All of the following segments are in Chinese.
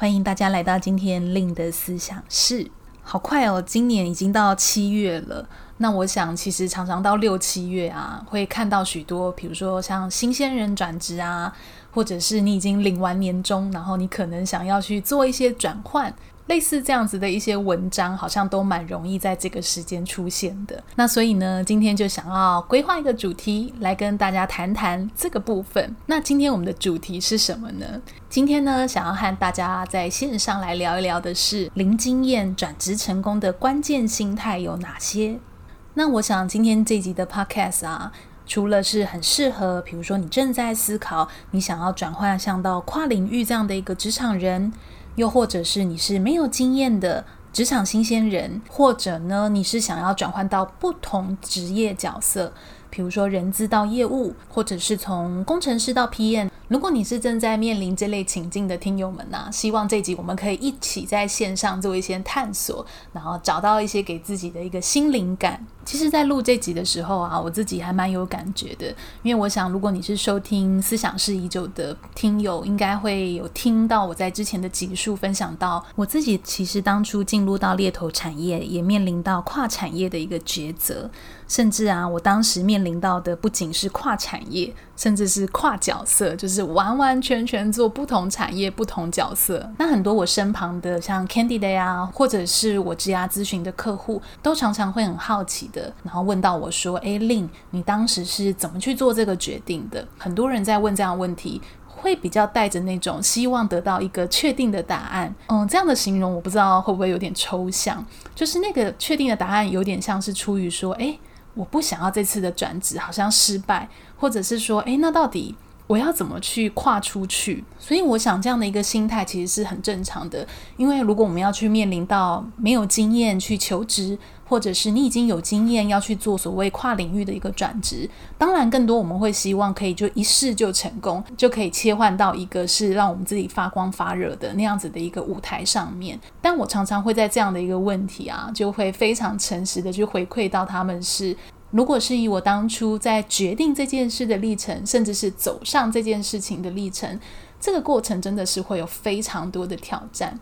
欢迎大家来到今天另的思想室。好快哦，今年已经到七月了。那我想，其实常常到六七月啊，会看到许多，比如说像新鲜人转职啊，或者是你已经领完年终，然后你可能想要去做一些转换。类似这样子的一些文章，好像都蛮容易在这个时间出现的。那所以呢，今天就想要规划一个主题来跟大家谈谈这个部分。那今天我们的主题是什么呢？今天呢，想要和大家在线上来聊一聊的是零经验转职成功的关键心态有哪些？那我想今天这集的 Podcast 啊，除了是很适合，比如说你正在思考你想要转换向到跨领域这样的一个职场人。又或者是你是没有经验的职场新鲜人，或者呢，你是想要转换到不同职业角色，比如说人资到业务，或者是从工程师到 PM。如果你是正在面临这类情境的听友们呐、希望这集我们可以一起在线上做一些探索，然后找到一些给自己的一个新灵感。其实，在录这集的时候啊，我自己还蛮有感觉的，因为我想，如果你是收听思想是已久的听友，应该会有听到我在之前的集数分享到，我自己其实当初进入到猎头产业，也面临到跨产业的一个抉择。甚至啊，我当时面临到的不仅是跨产业，甚至是跨角色，就是是完完全全做不同产业、不同角色。那很多我身旁的像 Candidate 啊，或者是我职涯咨询的客户，都常常会很好奇的，然后问到我说：“诶，Lin，你当时是怎么去做这个决定的？”很多人在问这样的问题，会比较带着那种希望得到一个确定的答案。嗯，这样的形容我不知道会不会有点抽象，就是那个确定的答案有点像是出于说：“诶。”我不想要这次的转职好像失败，或者是说，诶，那到底我要怎么去跨出去？所以我想这样的一个心态其实是很正常的，因为如果我们要去面临到没有经验去求职。或者是你已经有经验要去做所谓跨领域的一个转职，当然更多我们会希望可以就一试就成功，就可以切换到一个是让我们自己发光发热的那样子的一个舞台上面。但我常常会在这样的一个问题啊，就会非常诚实的去回馈到他们是，如果是以我当初在决定这件事的历程，甚至是走上这件事情的历程，这个过程真的是会有非常多的挑战。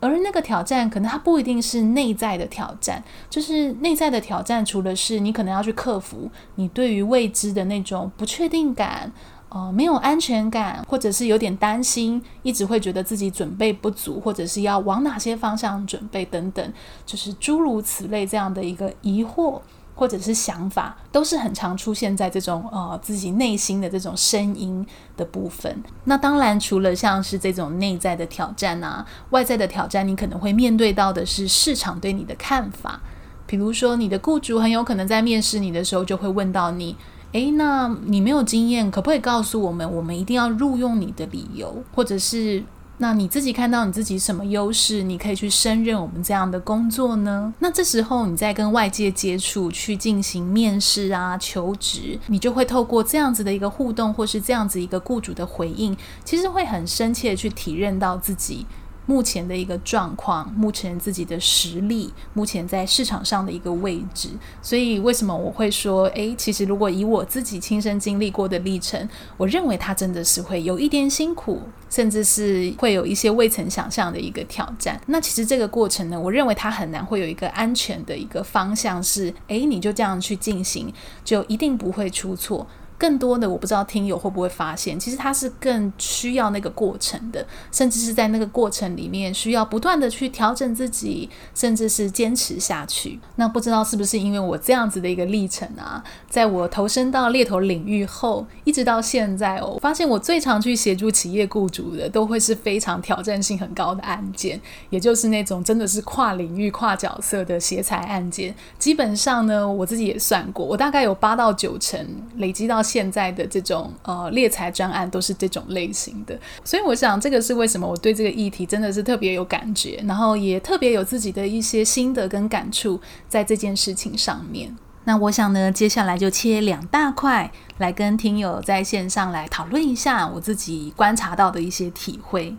而那个挑战，可能它不一定是内在的挑战，就是内在的挑战，除了是你可能要去克服你对于未知的那种不确定感，呃，没有安全感，或者是有点担心，一直会觉得自己准备不足，或者是要往哪些方向准备等等，就是诸如此类这样的一个疑惑。或者是想法，都是很常出现在这种呃自己内心的这种声音的部分。那当然，除了像是这种内在的挑战啊，外在的挑战，你可能会面对到的是市场对你的看法。比如说，你的雇主很有可能在面试你的时候就会问到你：诶，那你没有经验，可不可以告诉我们，我们一定要录用你的理由，或者是？那你自己看到你自己什么优势，你可以去胜任我们这样的工作呢？那这时候你在跟外界接触，去进行面试啊、求职，你就会透过这样子的一个互动，或是这样子一个雇主的回应，其实会很深切去体认到自己。目前的一个状况，目前自己的实力，目前在市场上的一个位置，所以为什么我会说，诶，其实如果以我自己亲身经历过的历程，我认为它真的是会有一点辛苦，甚至是会有一些未曾想象的一个挑战。那其实这个过程呢，我认为它很难会有一个安全的一个方向是，诶，你就这样去进行，就一定不会出错。更多的我不知道听友会不会发现，其实它是更需要那个过程的，甚至是在那个过程里面需要不断的去调整自己，甚至是坚持下去。那不知道是不是因为我这样子的一个历程啊，在我投身到猎头领域后，一直到现在哦，我发现我最常去协助企业雇主的，都会是非常挑战性很高的案件，也就是那种真的是跨领域、跨角色的协裁案件。基本上呢，我自己也算过，我大概有八到九成累积到。现在的这种呃猎财专案都是这种类型的，所以我想这个是为什么我对这个议题真的是特别有感觉，然后也特别有自己的一些心得跟感触在这件事情上面。那我想呢，接下来就切两大块来跟听友在线上来讨论一下我自己观察到的一些体会。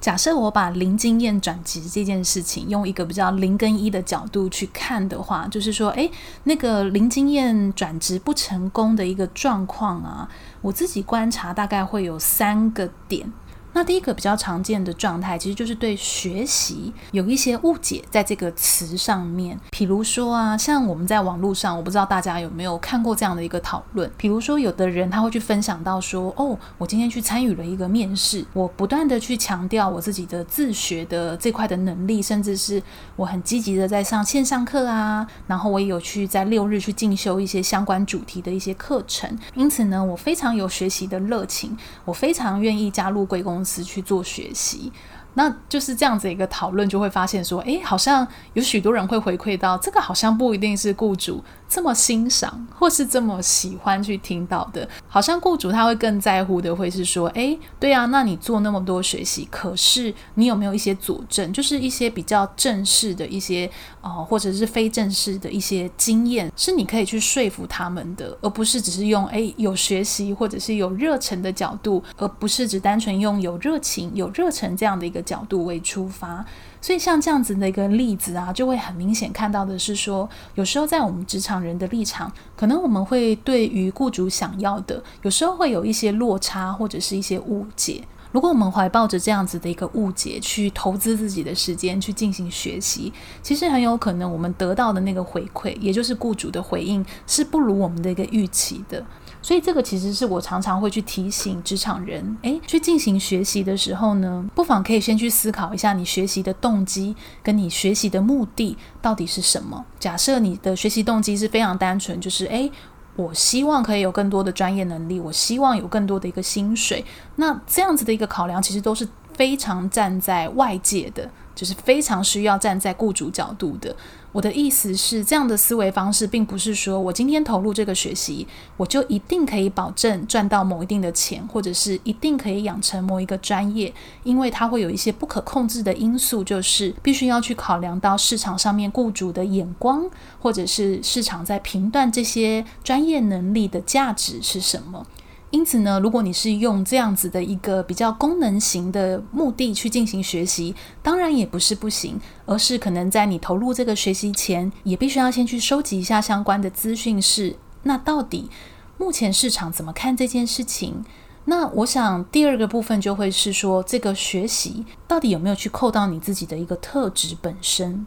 假设我把零经验转职这件事情用一个比较零跟一的角度去看的话，就是说，诶，那个零经验转职不成功的一个状况啊，我自己观察大概会有三个点。那第一个比较常见的状态，其实就是对学习有一些误解，在这个词上面。比如说啊，像我们在网络上，我不知道大家有没有看过这样的一个讨论。比如说，有的人他会去分享到说，哦，我今天去参与了一个面试，我不断的去强调我自己的自学的这块的能力，甚至是我很积极的在上线上课啊，然后我也有去在六日去进修一些相关主题的一些课程。因此呢，我非常有学习的热情，我非常愿意加入贵公。公司去做学习。那就是这样子一个讨论，就会发现说，诶，好像有许多人会回馈到，这个好像不一定是雇主这么欣赏或是这么喜欢去听到的，好像雇主他会更在乎的会是说，诶，对啊，那你做那么多学习，可是你有没有一些佐证，就是一些比较正式的一些，呃，或者是非正式的一些经验，是你可以去说服他们的，而不是只是用，诶，有学习或者是有热忱的角度，而不是只单纯用有热情、有热忱这样的一个。角度为出发，所以像这样子的一个例子啊，就会很明显看到的是说，有时候在我们职场人的立场，可能我们会对于雇主想要的，有时候会有一些落差或者是一些误解。如果我们怀抱着这样子的一个误解去投资自己的时间去进行学习，其实很有可能我们得到的那个回馈，也就是雇主的回应，是不如我们的一个预期的。所以这个其实是我常常会去提醒职场人，诶，去进行学习的时候呢，不妨可以先去思考一下你学习的动机跟你学习的目的到底是什么。假设你的学习动机是非常单纯，就是诶，我希望可以有更多的专业能力，我希望有更多的一个薪水，那这样子的一个考量其实都是非常站在外界的。就是非常需要站在雇主角度的。我的意思是，这样的思维方式，并不是说我今天投入这个学习，我就一定可以保证赚到某一定的钱，或者是一定可以养成某一个专业，因为它会有一些不可控制的因素，就是必须要去考量到市场上面雇主的眼光，或者是市场在评断这些专业能力的价值是什么。因此呢，如果你是用这样子的一个比较功能型的目的去进行学习，当然也不是不行，而是可能在你投入这个学习前，也必须要先去收集一下相关的资讯。是，那到底目前市场怎么看这件事情？那我想第二个部分就会是说，这个学习到底有没有去扣到你自己的一个特质本身？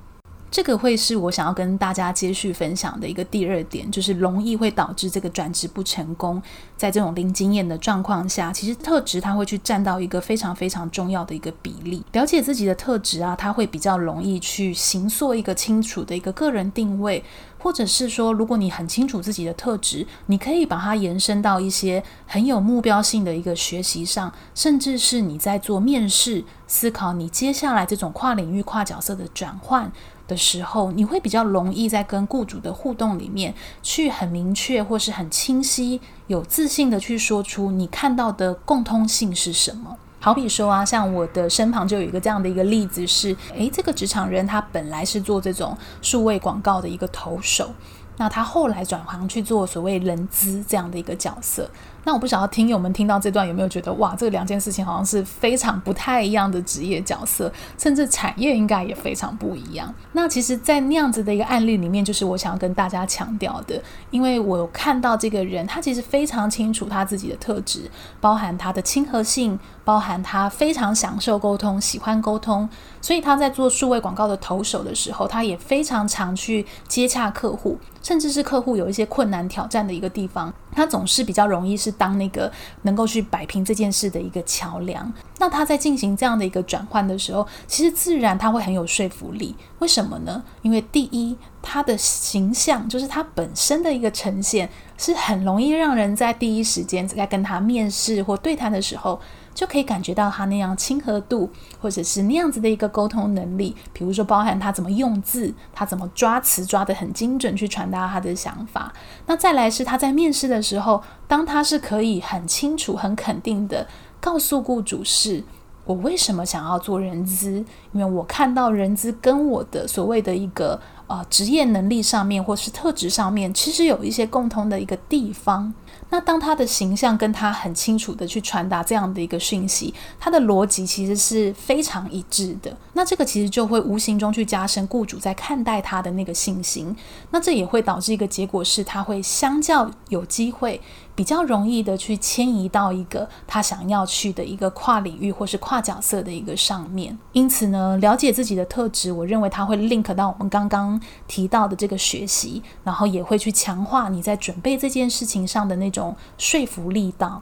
这个会是我想要跟大家接续分享的一个第二点，就是容易会导致这个转职不成功。在这种零经验的状况下，其实特质它会去占到一个非常非常重要的一个比例。了解自己的特质啊，它会比较容易去形塑一个清楚的一个个人定位，或者是说，如果你很清楚自己的特质，你可以把它延伸到一些很有目标性的一个学习上，甚至是你在做面试、思考你接下来这种跨领域、跨角色的转换。的时候，你会比较容易在跟雇主的互动里面，去很明确或是很清晰、有自信的去说出你看到的共通性是什么。好比说啊，像我的身旁就有一个这样的一个例子是，诶，这个职场人他本来是做这种数位广告的一个投手，那他后来转行去做所谓人资这样的一个角色。那我不晓得听友们听到这段有没有觉得哇，这两件事情好像是非常不太一样的职业角色，甚至产业应该也非常不一样。那其实，在那样子的一个案例里面，就是我想要跟大家强调的，因为我有看到这个人，他其实非常清楚他自己的特质，包含他的亲和性，包含他非常享受沟通，喜欢沟通，所以他在做数位广告的投手的时候，他也非常常去接洽客户。甚至是客户有一些困难挑战的一个地方，他总是比较容易是当那个能够去摆平这件事的一个桥梁。那他在进行这样的一个转换的时候，其实自然他会很有说服力。为什么呢？因为第一，他的形象就是他本身的一个呈现，是很容易让人在第一时间在跟他面试或对谈的时候，就可以感觉到他那样亲和度，或者是那样子的一个沟通能力。比如说，包含他怎么用字，他怎么抓词抓得很精准去传达他的想法。那再来是他在面试的时候，当他是可以很清楚、很肯定的告诉雇主是。我为什么想要做人资？因为我看到人资跟我的所谓的一个呃职业能力上面，或是特质上面，其实有一些共通的一个地方。那当他的形象跟他很清楚的去传达这样的一个讯息，他的逻辑其实是非常一致的。那这个其实就会无形中去加深雇主在看待他的那个信心。那这也会导致一个结果是，他会相较有机会比较容易的去迁移到一个他想要去的一个跨领域或是跨角色的一个上面。因此呢，了解自己的特质，我认为他会 link 到我们刚刚提到的这个学习，然后也会去强化你在准备这件事情上的那种。说服力道。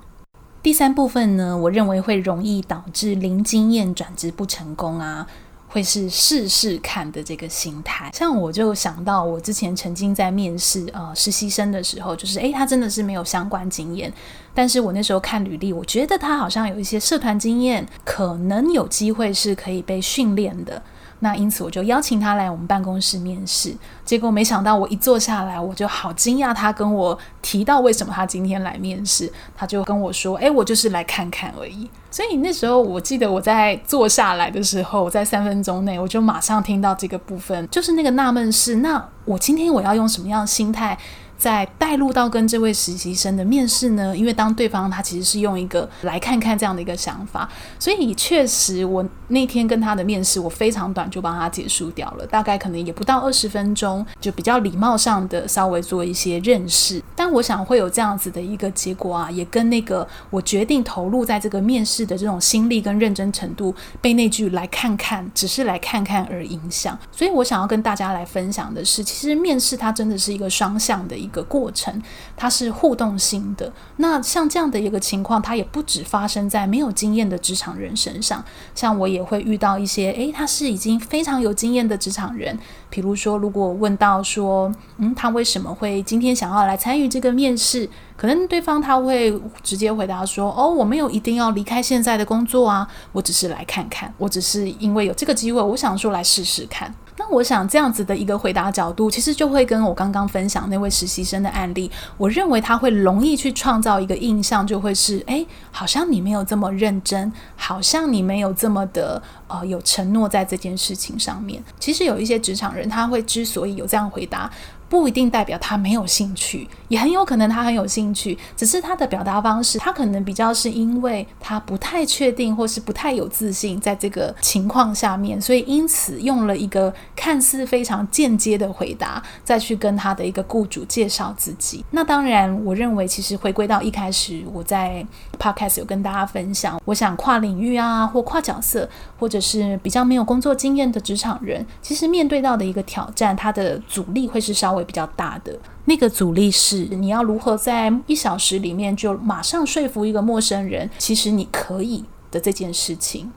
第三部分呢，我认为会容易导致零经验转职不成功啊，会是试试看的这个心态。像我就想到，我之前曾经在面试呃实习生的时候，就是诶，他真的是没有相关经验，但是我那时候看履历，我觉得他好像有一些社团经验，可能有机会是可以被训练的。那因此我就邀请他来我们办公室面试，结果没想到我一坐下来，我就好惊讶。他跟我提到为什么他今天来面试，他就跟我说：“诶，我就是来看看而已。”所以那时候我记得我在坐下来的时候，在三分钟内我就马上听到这个部分，就是那个纳闷是：那我今天我要用什么样的心态？再带入到跟这位实习生的面试呢？因为当对方他其实是用一个来看看这样的一个想法，所以确实我那天跟他的面试，我非常短就帮他结束掉了，大概可能也不到二十分钟，就比较礼貌上的稍微做一些认识。但我想会有这样子的一个结果啊，也跟那个我决定投入在这个面试的这种心力跟认真程度，被那句来看看，只是来看看而影响。所以我想要跟大家来分享的是，其实面试它真的是一个双向的一个。一个过程，它是互动性的。那像这样的一个情况，它也不只发生在没有经验的职场人身上。像我也会遇到一些，诶，他是已经非常有经验的职场人。比如说，如果问到说，嗯，他为什么会今天想要来参与这个面试？可能对方他会直接回答说，哦，我没有一定要离开现在的工作啊，我只是来看看，我只是因为有这个机会，我想说来试试看。那我想这样子的一个回答角度，其实就会跟我刚刚分享那位实习生的案例，我认为他会容易去创造一个印象，就会是，诶，好像你没有这么认真，好像你没有这么的呃有承诺在这件事情上面。其实有一些职场人，他会之所以有这样回答。不一定代表他没有兴趣，也很有可能他很有兴趣，只是他的表达方式，他可能比较是因为他不太确定或是不太有自信，在这个情况下面，所以因此用了一个看似非常间接的回答，再去跟他的一个雇主介绍自己。那当然，我认为其实回归到一开始我在 Podcast 有跟大家分享，我想跨领域啊，或跨角色，或者是比较没有工作经验的职场人，其实面对到的一个挑战，他的阻力会是稍微。比较大的那个阻力是，你要如何在一小时里面就马上说服一个陌生人，其实你可以的这件事情。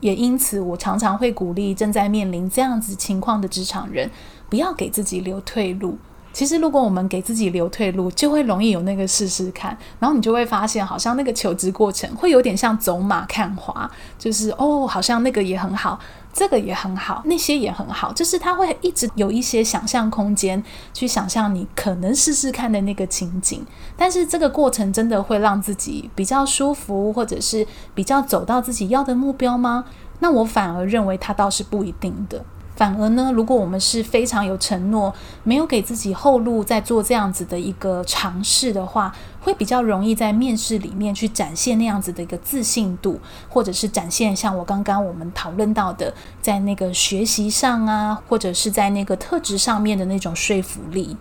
也因此，我常常会鼓励正在面临这样子情况的职场人，不要给自己留退路。其实，如果我们给自己留退路，就会容易有那个试试看，然后你就会发现，好像那个求职过程会有点像走马看花，就是哦，好像那个也很好。这个也很好，那些也很好，就是他会一直有一些想象空间，去想象你可能试试看的那个情景。但是这个过程真的会让自己比较舒服，或者是比较走到自己要的目标吗？那我反而认为它倒是不一定的。反而呢，如果我们是非常有承诺，没有给自己后路，在做这样子的一个尝试的话，会比较容易在面试里面去展现那样子的一个自信度，或者是展现像我刚刚我们讨论到的，在那个学习上啊，或者是在那个特质上面的那种说服力。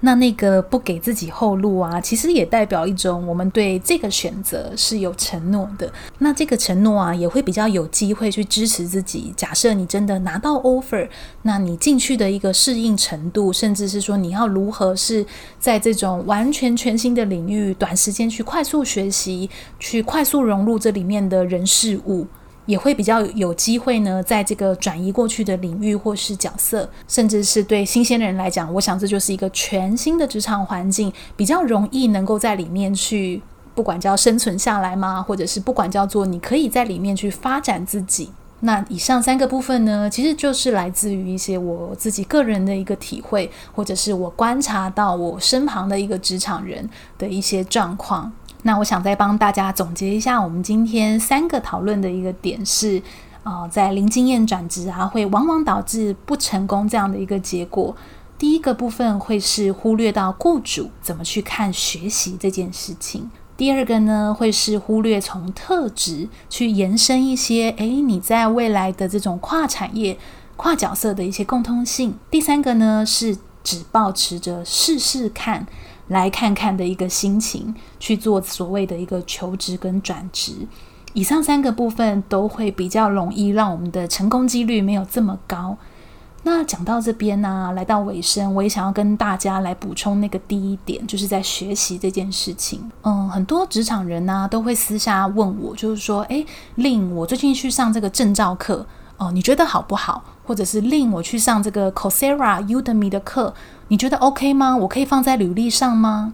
那那个不给自己后路啊，其实也代表一种我们对这个选择是有承诺的。那这个承诺啊，也会比较有机会去支持自己。假设你真的拿到 offer，那你进去的一个适应程度，甚至是说你要如何是在这种完全全新的领域，短时间去快速学习，去快速融入这里面的人事物。也会比较有机会呢，在这个转移过去的领域或是角色，甚至是对新鲜的人来讲，我想这就是一个全新的职场环境，比较容易能够在里面去不管叫生存下来吗？或者是不管叫做你可以在里面去发展自己。那以上三个部分呢，其实就是来自于一些我自己个人的一个体会，或者是我观察到我身旁的一个职场人的一些状况。那我想再帮大家总结一下，我们今天三个讨论的一个点是，呃，在零经验转职啊，会往往导致不成功这样的一个结果。第一个部分会是忽略到雇主怎么去看学习这件事情。第二个呢，会是忽略从特质去延伸一些，诶，你在未来的这种跨产业、跨角色的一些共通性。第三个呢，是只抱持着试试看、来看看的一个心情去做所谓的一个求职跟转职。以上三个部分都会比较容易让我们的成功几率没有这么高。那讲到这边呢、来到尾声，我也想要跟大家来补充那个第一点，就是在学习这件事情。嗯，很多职场人呢、都会私下问我，就是说，诶令我最近去上这个证照课，哦，你觉得好不好？或者是令我去上这个 c o s e r a、Udemy 的课，你觉得 OK 吗？我可以放在履历上吗？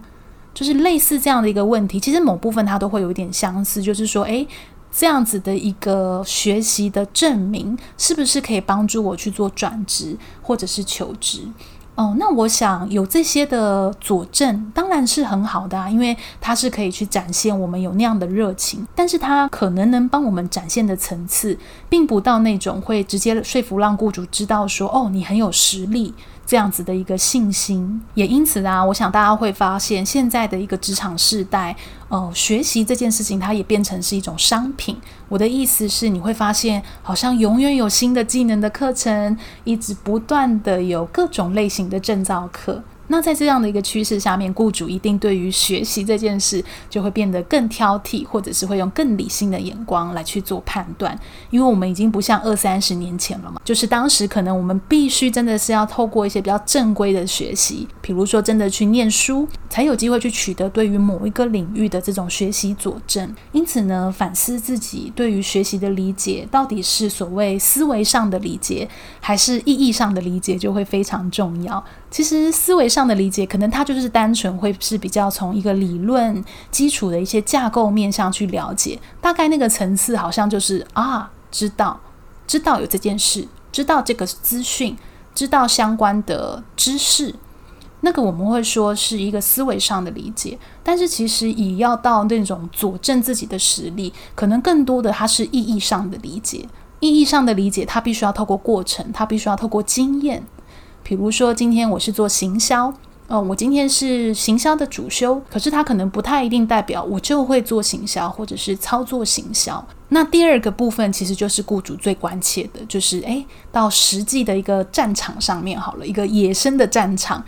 就是类似这样的一个问题，其实某部分它都会有一点相似，就是说，诶。这样子的一个学习的证明，是不是可以帮助我去做转职或者是求职？哦，那我想有这些的佐证，当然是很好的啊，因为它是可以去展现我们有那样的热情。但是它可能能帮我们展现的层次，并不到那种会直接说服让雇主知道说，哦，你很有实力。这样子的一个信心，也因此啊，我想大家会发现，现在的一个职场世代，呃，学习这件事情，它也变成是一种商品。我的意思是，你会发现，好像永远有新的技能的课程，一直不断的有各种类型的证照课。那在这样的一个趋势下面，雇主一定对于学习这件事就会变得更挑剔，或者是会用更理性的眼光来去做判断。因为我们已经不像二三十年前了嘛，就是当时可能我们必须真的是要透过一些比较正规的学习，比如说真的去念书，才有机会去取得对于某一个领域的这种学习佐证。因此呢，反思自己对于学习的理解，到底是所谓思维上的理解，还是意义上的理解，就会非常重要。其实思维上的理解，可能它就是单纯会是比较从一个理论基础的一些架构面向去了解，大概那个层次好像就是啊，知道，知道有这件事，知道这个资讯，知道相关的知识，那个我们会说是一个思维上的理解。但是其实以要到那种佐证自己的实力，可能更多的它是意义上的理解。意义上的理解，它必须要透过过程，它必须要透过经验。比如说，今天我是做行销，哦，我今天是行销的主修，可是它可能不太一定代表我就会做行销或者是操作行销。那第二个部分其实就是雇主最关切的，就是诶，到实际的一个战场上面好了，一个野生的战场。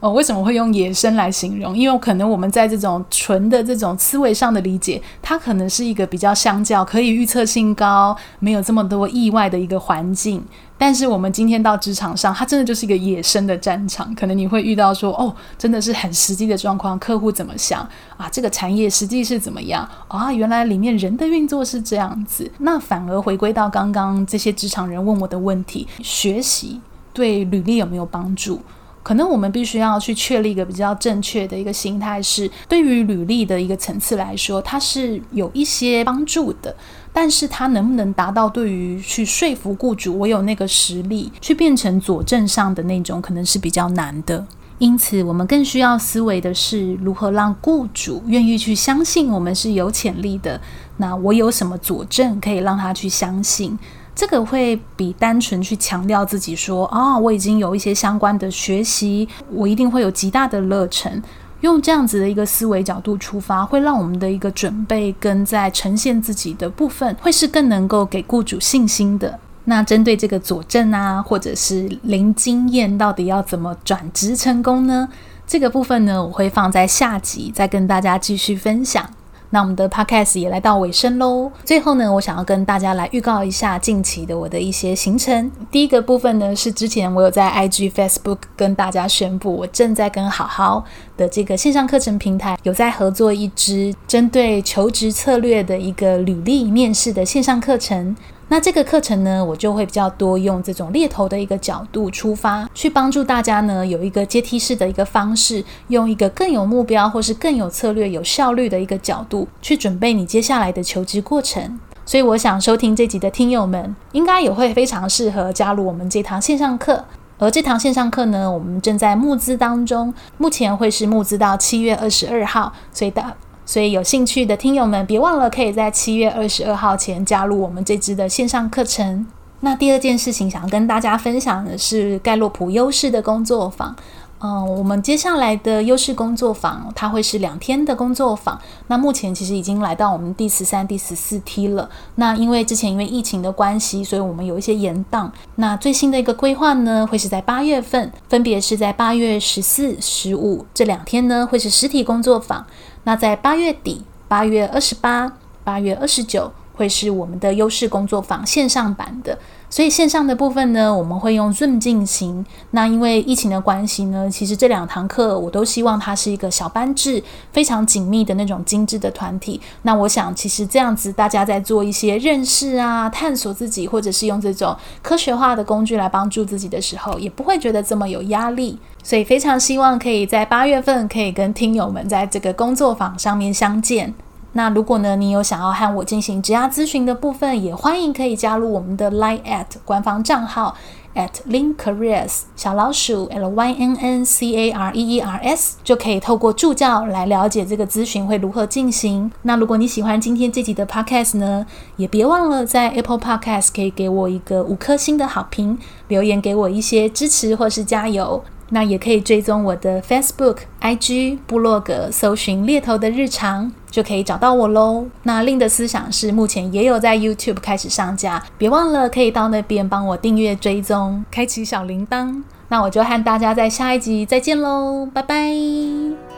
哦，为什么会用野生来形容？因为可能我们在这种纯的这种思维上的理解，它可能是一个比较相较可以预测性高、没有这么多意外的一个环境。但是我们今天到职场上，它真的就是一个野生的战场。可能你会遇到说，哦，真的是很实际的状况，客户怎么想啊？这个产业实际是怎么样啊？原来里面人的运作是这样子。那反而回归到刚刚这些职场人问我的问题：学习对履历有没有帮助？可能我们必须要去确立一个比较正确的一个心态，是对于履历的一个层次来说，它是有一些帮助的。但是它能不能达到对于去说服雇主我有那个实力去变成佐证上的那种，可能是比较难的。因此，我们更需要思维的是如何让雇主愿意去相信我们是有潜力的。那我有什么佐证可以让他去相信？这个会比单纯去强调自己说啊、哦，我已经有一些相关的学习，我一定会有极大的热忱。用这样子的一个思维角度出发，会让我们的一个准备跟在呈现自己的部分，会是更能够给雇主信心的。那针对这个佐证啊，或者是零经验，到底要怎么转职成功呢？这个部分呢，我会放在下集再跟大家继续分享。那我们的 podcast 也来到尾声喽。最后呢，我想要跟大家来预告一下近期的我的一些行程。第一个部分呢，是之前我有在 IG、Facebook 跟大家宣布，我正在跟好好的这个线上课程平台有在合作一支针对求职策略的一个履历面试的线上课程。那这个课程呢，我就会比较多用这种猎头的一个角度出发，去帮助大家呢有一个阶梯式的一个方式，用一个更有目标或是更有策略、有效率的一个角度去准备你接下来的求职过程。所以我想收听这集的听友们，应该也会非常适合加入我们这堂线上课。而这堂线上课呢，我们正在募资当中，目前会是募资到七月二十二号。所以的，所以有兴趣的听友们，别忘了可以在七月二十二号前加入我们这支的线上课程。那第二件事情，想跟大家分享的是盖洛普优势的工作坊。嗯，我们接下来的优势工作坊，它会是两天的工作坊。那目前其实已经来到我们第十三、第十四梯了。那因为之前因为疫情的关系，所以我们有一些延档。那最新的一个规划呢，会是在八月份，分别是在八月十四、十五这两天呢，会是实体工作坊。那在八月底，八月二十八、八月二十九，会是我们的优势工作坊线上版的。所以线上的部分呢，我们会用 Zoom 进行。那因为疫情的关系呢，其实这两堂课我都希望它是一个小班制，非常紧密的那种精致的团体。那我想，其实这样子大家在做一些认识啊、探索自己，或者是用这种科学化的工具来帮助自己的时候，也不会觉得这么有压力。所以非常希望可以在八月份可以跟听友们在这个工作坊上面相见。那如果呢，你有想要和我进行职涯咨询的部分，也欢迎可以加入我们的 Line at 官方账号 at Lynn Careers 小老鼠 L Y N N C A R E E R S，就可以透过助教来了解这个咨询会如何进行。那如果你喜欢今天这集的 Podcast 呢，也别忘了在 Apple Podcast 可以给我一个五颗星的好评，留言给我一些支持或是加油。那也可以追踪我的 Facebook、IG、部落格，搜寻猎头的日常，就可以找到我喽。那另的思想是目前也有在 YouTube 开始上架，别忘了可以到那边帮我订阅、追踪、开启小铃铛。那我就和大家在下一集再见喽，拜拜。